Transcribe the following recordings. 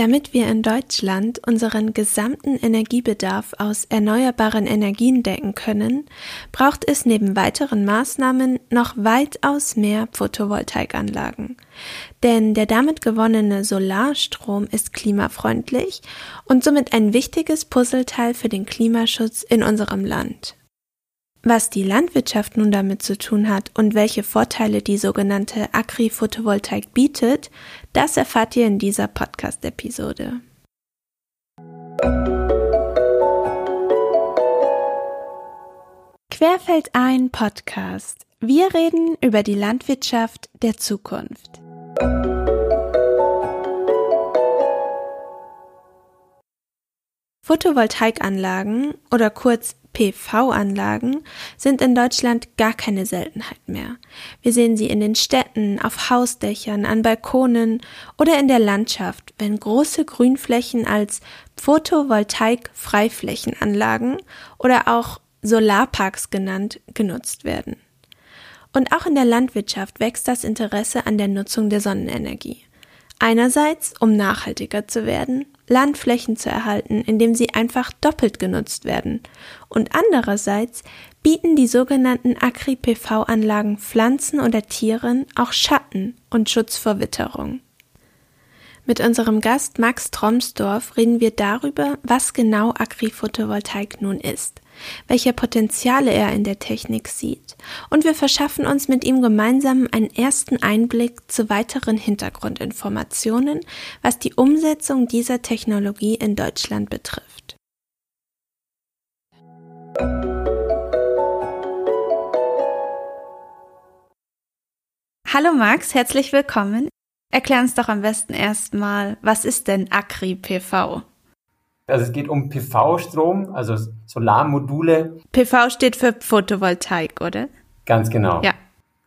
Damit wir in Deutschland unseren gesamten Energiebedarf aus erneuerbaren Energien decken können, braucht es neben weiteren Maßnahmen noch weitaus mehr Photovoltaikanlagen. Denn der damit gewonnene Solarstrom ist klimafreundlich und somit ein wichtiges Puzzleteil für den Klimaschutz in unserem Land. Was die Landwirtschaft nun damit zu tun hat und welche Vorteile die sogenannte Agri-Photovoltaik bietet, das erfahrt ihr in dieser Podcast-Episode. Querfeld ein Podcast. Wir reden über die Landwirtschaft der Zukunft. Photovoltaikanlagen oder kurz PV-Anlagen sind in Deutschland gar keine Seltenheit mehr. Wir sehen sie in den Städten, auf Hausdächern, an Balkonen oder in der Landschaft, wenn große Grünflächen als Photovoltaik-Freiflächenanlagen oder auch Solarparks genannt genutzt werden. Und auch in der Landwirtschaft wächst das Interesse an der Nutzung der Sonnenenergie. Einerseits, um nachhaltiger zu werden, Landflächen zu erhalten, indem sie einfach doppelt genutzt werden. Und andererseits bieten die sogenannten Agri-PV-Anlagen Pflanzen oder Tieren auch Schatten und Schutz vor Witterung. Mit unserem Gast Max Tromsdorf reden wir darüber, was genau Agri-Photovoltaik nun ist welche Potenziale er in der Technik sieht, und wir verschaffen uns mit ihm gemeinsam einen ersten Einblick zu weiteren Hintergrundinformationen, was die Umsetzung dieser Technologie in Deutschland betrifft. Hallo Max, herzlich willkommen. Erklär uns doch am besten erstmal, was ist denn Agri-PV? Also es geht um PV-Strom, also Solarmodule. PV steht für Photovoltaik, oder? Ganz genau. Ja.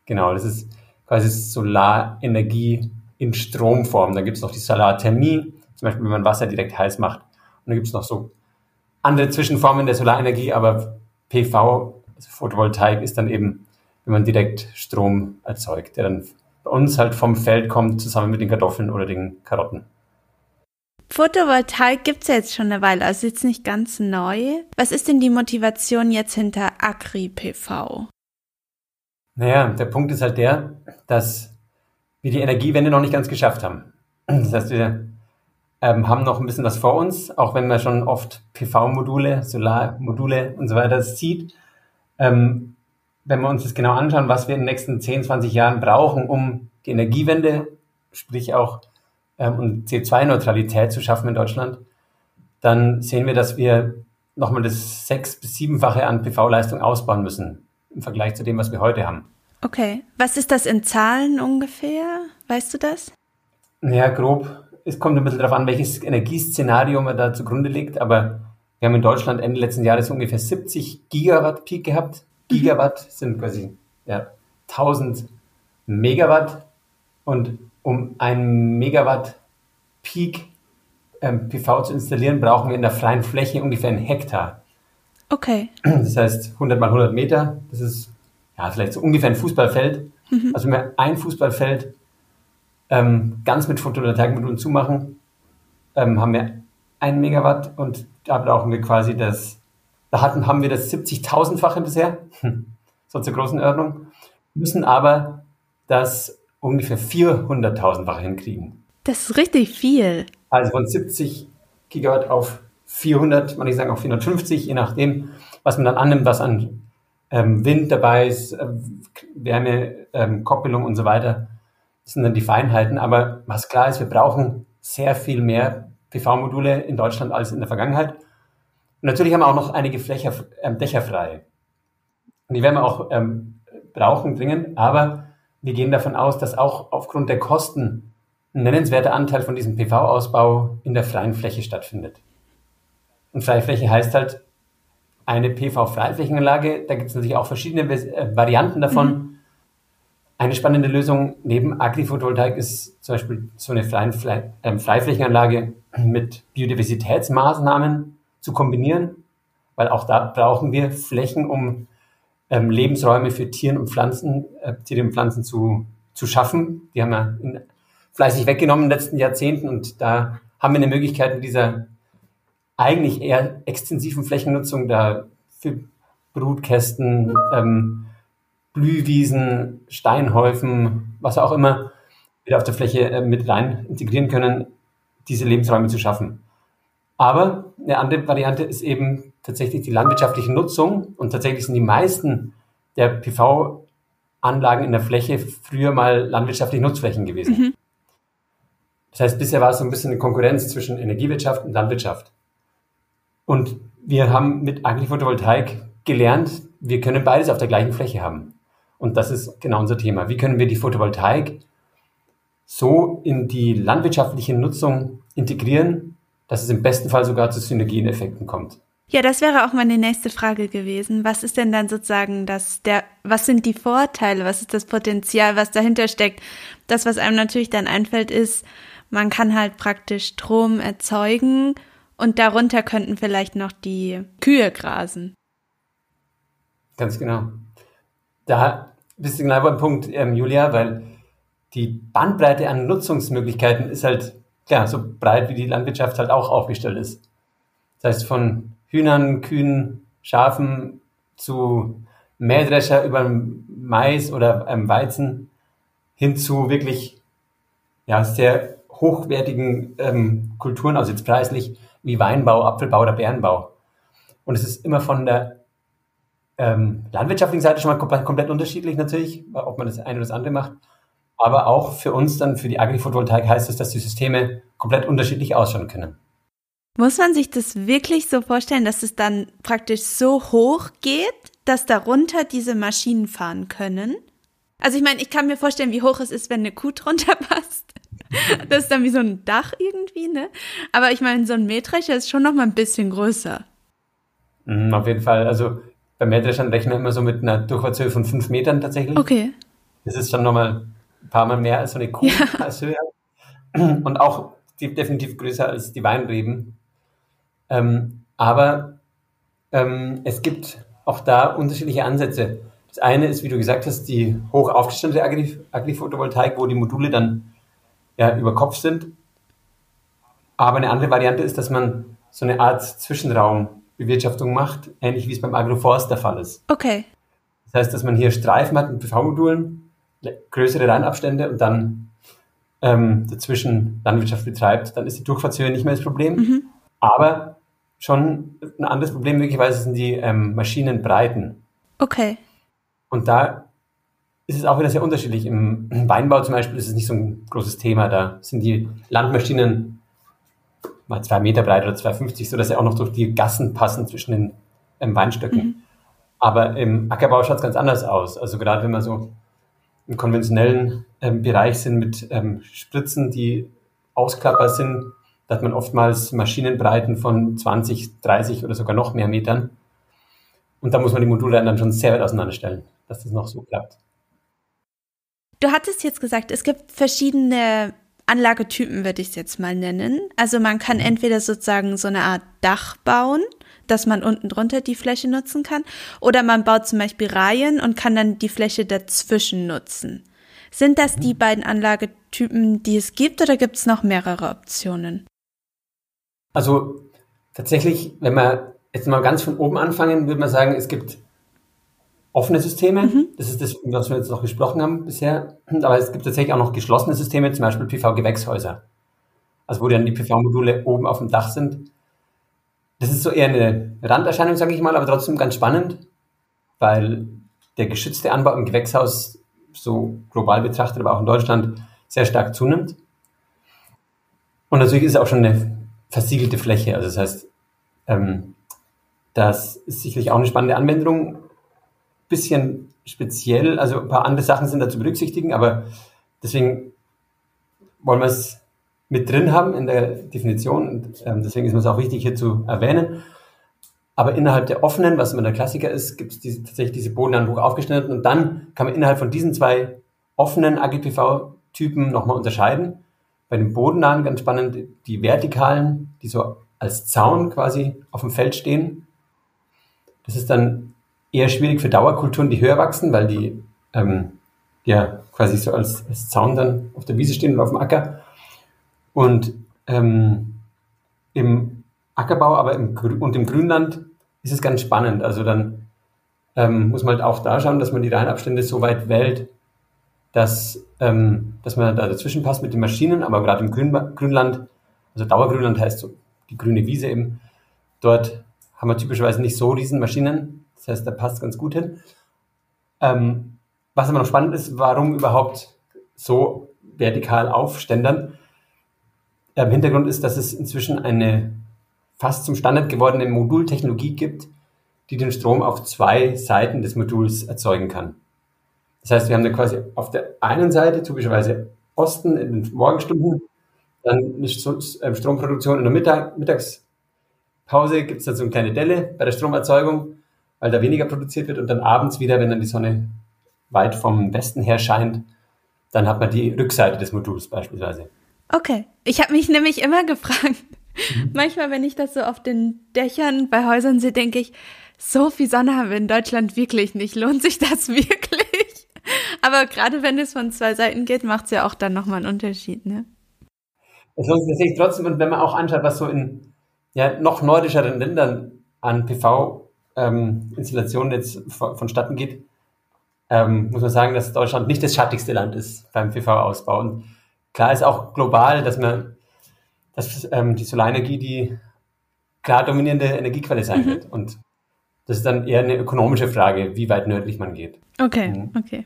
Genau, das ist quasi Solarenergie in Stromform. Da gibt es noch die Solarthermie, zum Beispiel wenn man Wasser direkt heiß macht. Und dann gibt es noch so andere Zwischenformen der Solarenergie, aber PV, also Photovoltaik, ist dann eben, wenn man direkt Strom erzeugt, der dann bei uns halt vom Feld kommt, zusammen mit den Kartoffeln oder den Karotten. Photovoltaik gibt's ja jetzt schon eine Weile, also jetzt nicht ganz neu. Was ist denn die Motivation jetzt hinter Agri-PV? Naja, der Punkt ist halt der, dass wir die Energiewende noch nicht ganz geschafft haben. Das heißt, wir ähm, haben noch ein bisschen was vor uns, auch wenn man schon oft PV-Module, Solarmodule und so weiter sieht. Ähm, wenn wir uns das genau anschauen, was wir in den nächsten 10, 20 Jahren brauchen, um die Energiewende, sprich auch ähm, und CO2-Neutralität zu schaffen in Deutschland, dann sehen wir, dass wir nochmal das sechs- bis siebenfache an PV-Leistung ausbauen müssen im Vergleich zu dem, was wir heute haben. Okay. Was ist das in Zahlen ungefähr? Weißt du das? Naja, grob. Es kommt ein bisschen darauf an, welches Energieszenario man da zugrunde legt, aber wir haben in Deutschland Ende letzten Jahres ungefähr 70 Gigawatt Peak gehabt. Mhm. Gigawatt sind quasi ja, 1000 Megawatt und um ein Megawatt Peak ähm, PV zu installieren, brauchen wir in der freien Fläche ungefähr einen Hektar. Okay. Das heißt 100 mal 100 Meter, das ist ja vielleicht so ungefähr ein Fußballfeld. Mhm. Also wenn wir ein Fußballfeld ähm, ganz mit Photovoltaikmodulen zumachen, ähm, haben wir ein Megawatt und da brauchen wir quasi das, da hatten, haben wir das 70.000-fache bisher, so zur großen Ordnung, müssen aber das ungefähr 400.000-fach hinkriegen. Das ist richtig viel. Also von 70 Gigawatt auf 400, man ich sagen auch 450, je nachdem, was man dann annimmt, was an ähm, Wind dabei ist, äh, Wärme, ähm, Koppelung und so weiter. Das sind dann die Feinheiten. Aber was klar ist, wir brauchen sehr viel mehr PV-Module in Deutschland als in der Vergangenheit. Und natürlich haben wir auch noch einige Flächer, ähm, Dächer frei. Und die werden wir auch ähm, brauchen dringend, aber wir gehen davon aus, dass auch aufgrund der Kosten ein nennenswerter Anteil von diesem PV-Ausbau in der freien Fläche stattfindet. Und freie Fläche heißt halt eine PV-Freiflächenanlage. Da gibt es natürlich auch verschiedene äh, Varianten davon. Mhm. Eine spannende Lösung neben Agri-Photovoltaik ist zum Beispiel so eine ähm, Freiflächenanlage mit Biodiversitätsmaßnahmen zu kombinieren, weil auch da brauchen wir Flächen, um ähm, Lebensräume für Tieren und Pflanzen, äh, Tiere und Pflanzen zu, zu schaffen. Die haben wir in, fleißig weggenommen in den letzten Jahrzehnten und da haben wir eine Möglichkeit mit dieser eigentlich eher extensiven Flächennutzung da für Brutkästen, ähm, Blühwiesen, Steinhäufen, was auch immer, wieder auf der Fläche äh, mit rein integrieren können, diese Lebensräume zu schaffen. Aber eine andere Variante ist eben tatsächlich die landwirtschaftliche Nutzung und tatsächlich sind die meisten der PV-Anlagen in der Fläche früher mal landwirtschaftliche Nutzflächen gewesen. Mhm. Das heißt, bisher war es so ein bisschen eine Konkurrenz zwischen Energiewirtschaft und Landwirtschaft. Und wir haben mit Agri-Photovoltaik gelernt, wir können beides auf der gleichen Fläche haben. Und das ist genau unser Thema. Wie können wir die Photovoltaik so in die landwirtschaftliche Nutzung integrieren, dass es im besten Fall sogar zu Synergieneffekten kommt? Ja, das wäre auch meine nächste Frage gewesen. Was ist denn dann sozusagen das, der, was sind die Vorteile, was ist das Potenzial, was dahinter steckt? Das, was einem natürlich dann einfällt, ist, man kann halt praktisch Strom erzeugen und darunter könnten vielleicht noch die Kühe grasen. Ganz genau. Da bist du genau beim Punkt, ähm, Julia, weil die Bandbreite an Nutzungsmöglichkeiten ist halt klar so breit, wie die Landwirtschaft halt auch aufgestellt ist. Das heißt, von Hühnern, Kühen, Schafen zu Mähdrescher über Mais oder ähm, Weizen hin zu wirklich ja, sehr hochwertigen ähm, Kulturen, also jetzt preislich, wie Weinbau, Apfelbau oder Bärenbau. Und es ist immer von der ähm, landwirtschaftlichen Seite schon mal komplett, unterschiedlich natürlich, ob man das eine oder das andere macht. Aber auch für uns dann, für die Agri-Photovoltaik heißt es, dass die Systeme komplett unterschiedlich ausschauen können. Muss man sich das wirklich so vorstellen, dass es dann praktisch so hoch geht, dass darunter diese Maschinen fahren können? Also ich meine, ich kann mir vorstellen, wie hoch es ist, wenn eine Kuh drunter passt. Das ist dann wie so ein Dach irgendwie, ne? Aber ich meine, so ein Mähdrescher ist schon noch mal ein bisschen größer. Mhm, auf jeden Fall. Also bei Mähdreschern rechnen wir immer so mit einer Durchfahrtshöhe von fünf Metern tatsächlich. Okay. Das ist schon nochmal ein paar Mal mehr als so eine Kuh ja. als Höhe. Und auch definitiv größer als die Weinreben. Ähm, aber ähm, es gibt auch da unterschiedliche Ansätze. Das eine ist, wie du gesagt hast, die hoch aufgestellte Agri-Photovoltaik, wo die Module dann ja, über Kopf sind. Aber eine andere Variante ist, dass man so eine Art Zwischenraumbewirtschaftung macht, ähnlich wie es beim Agroforst der Fall ist. Okay. Das heißt, dass man hier Streifen hat mit PV-Modulen, größere Reinabstände und dann ähm, dazwischen Landwirtschaft betreibt, dann ist die Durchfahrtshöhe nicht mehr das Problem. Mhm. Aber schon ein anderes Problem möglicherweise sind die ähm, Maschinenbreiten. Okay. Und da ist es auch wieder sehr unterschiedlich. Im Weinbau zum Beispiel ist es nicht so ein großes Thema. Da sind die Landmaschinen mal zwei Meter breit oder 2,50, sodass sie auch noch durch die Gassen passen zwischen den ähm, Weinstöcken. Mhm. Aber im Ackerbau schaut es ganz anders aus. Also gerade wenn wir so im konventionellen ähm, Bereich sind mit ähm, Spritzen, die ausklappbar sind, da hat man oftmals Maschinenbreiten von 20, 30 oder sogar noch mehr Metern. Und da muss man die Module dann schon sehr weit auseinanderstellen, dass das noch so klappt. Du hattest jetzt gesagt, es gibt verschiedene Anlagetypen, würde ich es jetzt mal nennen. Also man kann mhm. entweder sozusagen so eine Art Dach bauen, dass man unten drunter die Fläche nutzen kann, oder man baut zum Beispiel Reihen und kann dann die Fläche dazwischen nutzen. Sind das die beiden Anlagetypen, die es gibt, oder gibt es noch mehrere Optionen? Also tatsächlich, wenn wir jetzt mal ganz von oben anfangen, würde man sagen, es gibt offene Systeme. Mhm. Das ist das, was wir jetzt noch gesprochen haben bisher. Aber es gibt tatsächlich auch noch geschlossene Systeme, zum Beispiel PV-Gewächshäuser. Also wo dann die PV-Module oben auf dem Dach sind. Das ist so eher eine Randerscheinung, sage ich mal, aber trotzdem ganz spannend, weil der geschützte Anbau im Gewächshaus so global betrachtet, aber auch in Deutschland sehr stark zunimmt. Und natürlich ist es auch schon eine versiegelte Fläche. Also das heißt, ähm, das ist sicherlich auch eine spannende Anwendung bisschen speziell. Also ein paar andere Sachen sind da zu berücksichtigen, aber deswegen wollen wir es mit drin haben in der Definition. Und, ähm, deswegen ist es auch wichtig hier zu erwähnen. Aber innerhalb der offenen, was immer der Klassiker ist, gibt es diese, tatsächlich diese Boden hoch aufgeschnitten und dann kann man innerhalb von diesen zwei offenen AGPV-Typen nochmal unterscheiden. Bei den bodennahen ganz spannend die vertikalen, die so als Zaun quasi auf dem Feld stehen. Das ist dann eher schwierig für Dauerkulturen, die höher wachsen, weil die ähm, ja quasi so als, als Zaun dann auf der Wiese stehen oder auf dem Acker. Und ähm, Im Ackerbau, aber im, und im Grünland ist es ganz spannend. Also dann ähm, muss man halt auch da schauen, dass man die Reihenabstände so weit wählt, dass, ähm, dass man da dazwischen passt mit den Maschinen, aber gerade im Grün, Grünland, also Dauergrünland heißt so die grüne Wiese eben, dort haben wir typischerweise nicht so riesen Maschinen, das heißt, da passt ganz gut hin. Ähm, was aber noch spannend ist, warum überhaupt so vertikal aufständern. Im Hintergrund ist, dass es inzwischen eine fast zum Standard gewordene Modultechnologie gibt, die den Strom auf zwei Seiten des Moduls erzeugen kann. Das heißt, wir haben dann quasi auf der einen Seite typischerweise Osten in den Morgenstunden, dann eine ähm, Stromproduktion in der Mittag, Mittagspause gibt es dann so eine kleine Delle bei der Stromerzeugung, weil da weniger produziert wird und dann abends wieder, wenn dann die Sonne weit vom Westen her scheint, dann hat man die Rückseite des Moduls beispielsweise. Okay. Ich habe mich nämlich immer gefragt, mhm. manchmal, wenn ich das so auf den Dächern bei Häusern sehe, denke ich, so viel Sonne haben wir in Deutschland wirklich nicht. Lohnt sich das wirklich? Aber gerade wenn es von zwei Seiten geht, macht es ja auch dann nochmal einen Unterschied, ne? Es lohnt sich tatsächlich trotzdem, und wenn man auch anschaut, was so in ja, noch nordischeren Ländern an PV-Installationen ähm, jetzt vonstatten geht, ähm, muss man sagen, dass Deutschland nicht das schattigste Land ist beim PV-Ausbau. Und klar ist auch global, dass man, dass ähm, die Solarenergie die klar dominierende Energiequelle sein mhm. wird. Und das ist dann eher eine ökonomische Frage, wie weit nördlich man geht. Okay, mhm. okay.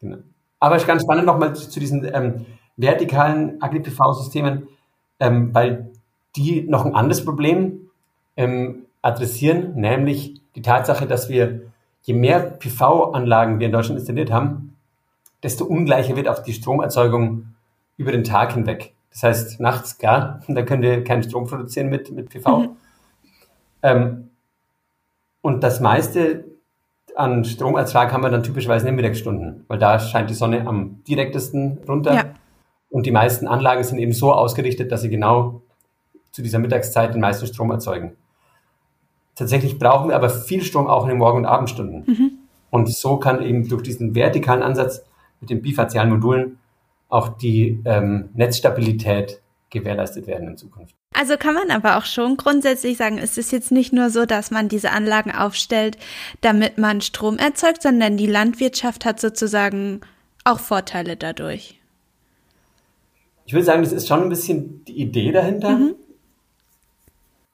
Genau. Aber es ist ganz spannend nochmal zu, zu diesen ähm, vertikalen Agri-PV-Systemen, ähm, weil die noch ein anderes Problem ähm, adressieren, nämlich die Tatsache, dass wir je mehr PV-Anlagen wir in Deutschland installiert haben, desto ungleicher wird auch die Stromerzeugung über den Tag hinweg. Das heißt, nachts, klar, da können wir keinen Strom produzieren mit, mit PV. Mhm. Ähm, und das meiste an Stromertrag haben wir dann typischerweise in den Mittagsstunden, weil da scheint die Sonne am direktesten runter. Ja. Und die meisten Anlagen sind eben so ausgerichtet, dass sie genau zu dieser Mittagszeit den meisten Strom erzeugen. Tatsächlich brauchen wir aber viel Strom auch in den Morgen- und Abendstunden. Mhm. Und so kann eben durch diesen vertikalen Ansatz mit den bifazialen Modulen auch die ähm, Netzstabilität gewährleistet werden in Zukunft. Also kann man aber auch schon grundsätzlich sagen, es ist jetzt nicht nur so, dass man diese Anlagen aufstellt, damit man Strom erzeugt, sondern die Landwirtschaft hat sozusagen auch Vorteile dadurch. Ich würde sagen, das ist schon ein bisschen die Idee dahinter. Mhm.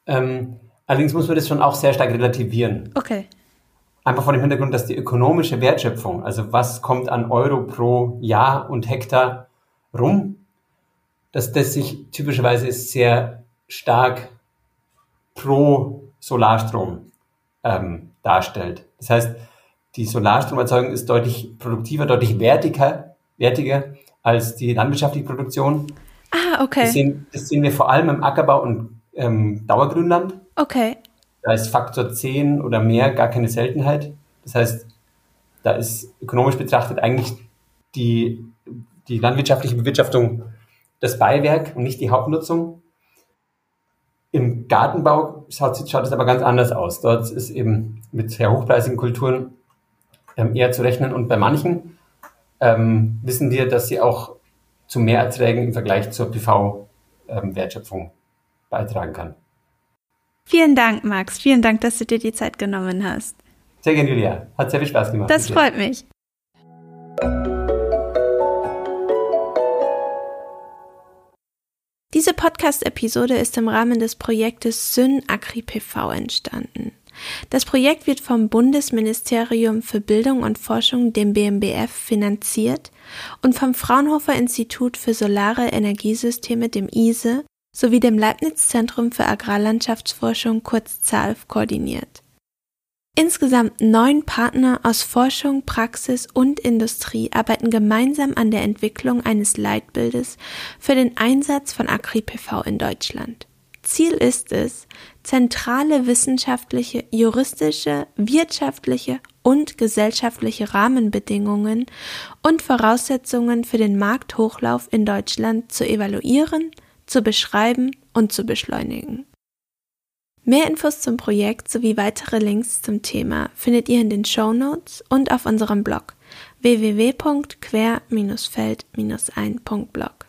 Ähm, Allerdings muss man das schon auch sehr stark relativieren. Okay. Einfach vor dem Hintergrund, dass die ökonomische Wertschöpfung, also was kommt an Euro pro Jahr und Hektar rum, dass das sich typischerweise sehr stark pro Solarstrom ähm, darstellt. Das heißt, die Solarstromerzeugung ist deutlich produktiver, deutlich wertiger, wertiger als die landwirtschaftliche Produktion. Ah, okay. Das sehen, das sehen wir vor allem im Ackerbau und ähm, Dauergrünland. Okay. Da ist Faktor 10 oder mehr gar keine Seltenheit. Das heißt, da ist ökonomisch betrachtet eigentlich die, die landwirtschaftliche Bewirtschaftung das Beiwerk und nicht die Hauptnutzung. Im Gartenbau schaut, es aber ganz anders aus. Dort ist eben mit sehr hochpreisigen Kulturen ähm, eher zu rechnen und bei manchen ähm, wissen wir, dass sie auch zu Mehrerträgen im Vergleich zur PV-Wertschöpfung ähm, beitragen kann. Vielen Dank, Max. Vielen Dank, dass du dir die Zeit genommen hast. Sehr gerne, Julia. Hat sehr viel Spaß gemacht. Das freut mich. Diese Podcast-Episode ist im Rahmen des Projektes Syn Agri PV entstanden. Das Projekt wird vom Bundesministerium für Bildung und Forschung, dem BMBF, finanziert und vom Fraunhofer Institut für Solare Energiesysteme, dem ISE, sowie dem Leibniz Zentrum für Agrarlandschaftsforschung kurz ZALF koordiniert. Insgesamt neun Partner aus Forschung, Praxis und Industrie arbeiten gemeinsam an der Entwicklung eines Leitbildes für den Einsatz von AgriPV in Deutschland. Ziel ist es, zentrale wissenschaftliche, juristische, wirtschaftliche und gesellschaftliche Rahmenbedingungen und Voraussetzungen für den Markthochlauf in Deutschland zu evaluieren zu beschreiben und zu beschleunigen. Mehr Infos zum Projekt sowie weitere Links zum Thema findet ihr in den Show Notes und auf unserem Blog www.quer-feld-ein.blog.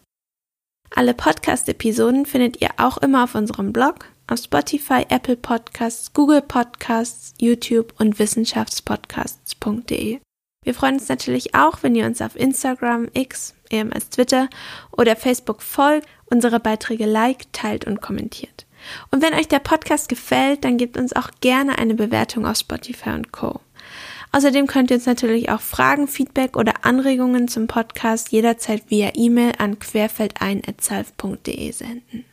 Alle Podcast-Episoden findet ihr auch immer auf unserem Blog, auf Spotify, Apple Podcasts, Google Podcasts, YouTube und wissenschaftspodcasts.de. Wir freuen uns natürlich auch, wenn ihr uns auf Instagram, X, ehemals Twitter oder Facebook folgt, unsere Beiträge liked, teilt und kommentiert. Und wenn euch der Podcast gefällt, dann gebt uns auch gerne eine Bewertung auf Spotify und Co. Außerdem könnt ihr uns natürlich auch Fragen, Feedback oder Anregungen zum Podcast jederzeit via E-Mail an querfeldein.zalf.de senden.